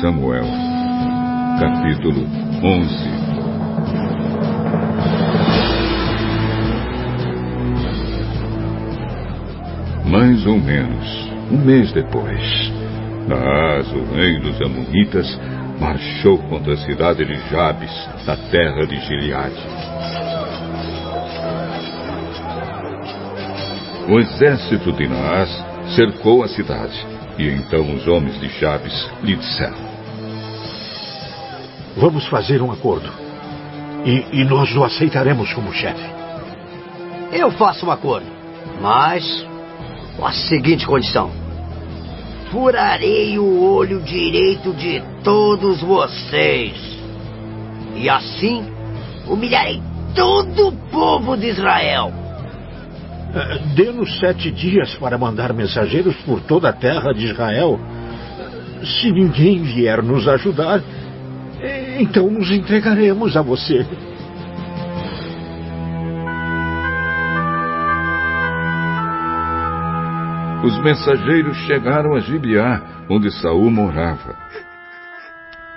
Samuel, capítulo 11 Mais ou menos um mês depois, Naas, o rei dos Amonitas, marchou contra a cidade de Jabes, na terra de Gileade. O exército de Naas cercou a cidade, e então os homens de Jabes lhe disseram: Vamos fazer um acordo, e, e nós o aceitaremos como chefe. Eu faço um acordo, mas com a seguinte condição: furarei o olho direito de todos vocês, e assim humilharei todo o povo de Israel. Dê-nos sete dias para mandar mensageiros por toda a terra de Israel. Se ninguém vier nos ajudar, então nos entregaremos a você. Os mensageiros chegaram a Gibeá, onde Saul morava.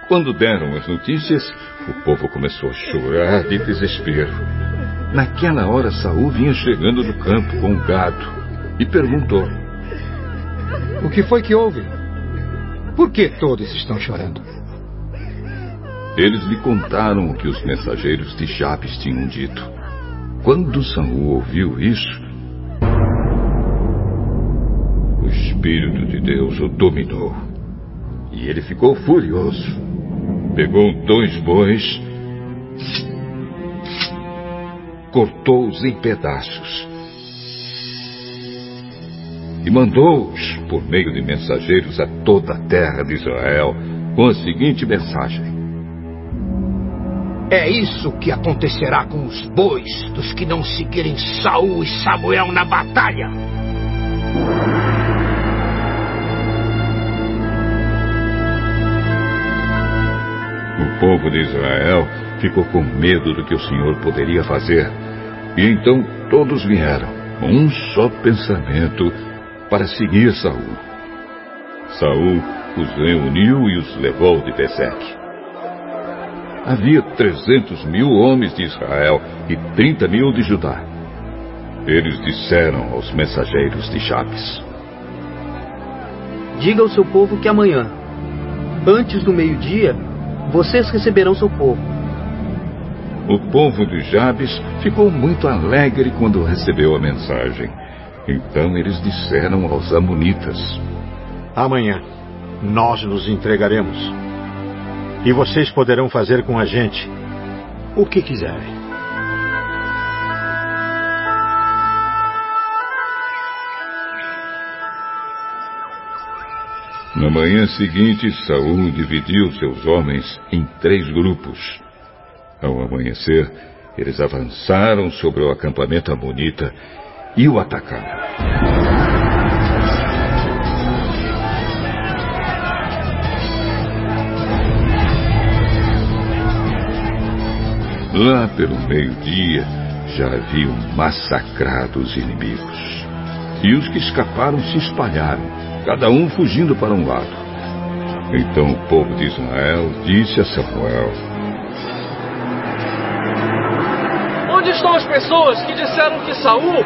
Quando deram as notícias, o povo começou a chorar de desespero. Naquela hora, Saul vinha chegando do campo com o gado e perguntou: O que foi que houve? Por que todos estão chorando? Eles lhe contaram o que os mensageiros de Jabes tinham dito. Quando Saul ouviu isso, o Espírito de Deus o dominou. E ele ficou furioso. Pegou dois bois, cortou-os em pedaços e mandou-os por meio de mensageiros a toda a terra de Israel com a seguinte mensagem: É isso que acontecerá com os bois dos que não seguirem Saul e Samuel na batalha. O povo de Israel ficou com medo do que o Senhor poderia fazer. E então todos vieram, um só pensamento, para seguir Saul. Saul os reuniu e os levou de Bezeque. Havia trezentos mil homens de Israel e trinta mil de Judá. Eles disseram aos mensageiros de Jabes: Diga ao seu povo que amanhã, antes do meio-dia, vocês receberão seu povo. O povo de Jabes ficou muito alegre quando recebeu a mensagem. Então eles disseram aos Amonitas: Amanhã nós nos entregaremos. E vocês poderão fazer com a gente o que quiserem. Na manhã seguinte, Saul dividiu seus homens em três grupos. Ao amanhecer, eles avançaram sobre o acampamento amonita e o atacaram. Lá pelo meio-dia, já haviam massacrado os inimigos. E os que escaparam se espalharam, cada um fugindo para um lado. Então o povo de Israel disse a Samuel: Onde estão as pessoas que disseram que Saul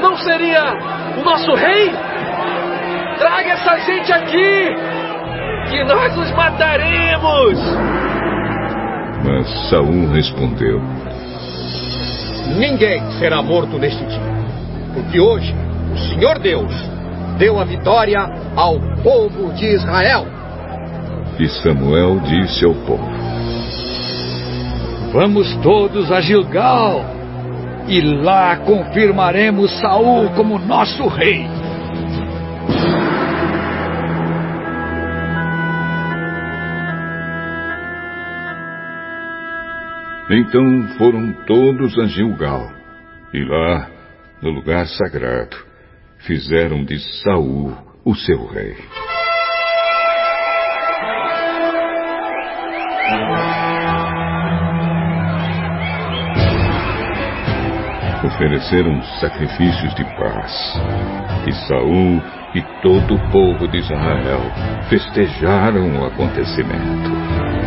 não seria o nosso rei? Traga essa gente aqui, que nós os mataremos. Mas Saul respondeu: Ninguém será morto neste dia, porque hoje o Senhor Deus deu a vitória ao povo de Israel. E Samuel disse ao povo: Vamos todos a Gilgal e lá confirmaremos Saul como nosso rei. Então foram todos a Gilgal, e lá, no lugar sagrado, fizeram de Saul o seu rei. Ofereceram sacrifícios de paz. E Saul e todo o povo de Israel festejaram o acontecimento.